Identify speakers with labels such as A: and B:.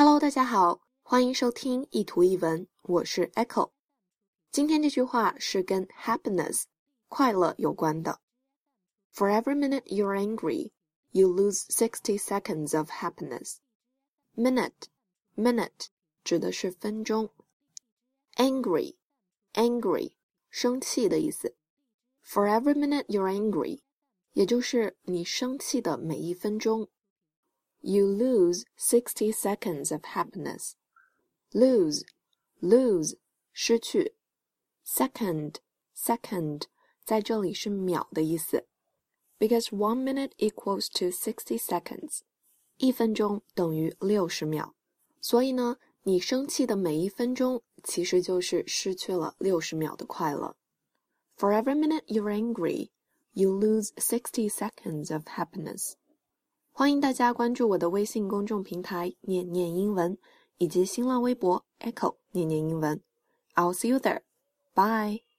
A: Hello，大家好，欢迎收听一图一文，我是 Echo。今天这句话是跟 happiness 快乐有关的。For every minute you're angry, you lose sixty seconds of happiness. Minute, minute 指的是分钟。Angry, angry 生气的意思。For every minute you're angry，也就是你生气的每一分钟。 You lose sixty seconds of happiness. Lose, lose 失去。Second, second 在这里是秒的意思。Because one minute equals to sixty seconds，一分钟等于六十秒。所以呢，你生气的每一分钟，其实就是失去了六十秒的快乐。For every minute you're angry, you lose sixty seconds of happiness. 欢迎大家关注我的微信公众平台“念念英文”以及新浪微博 “Echo 念念英文”。I'll see you there. Bye.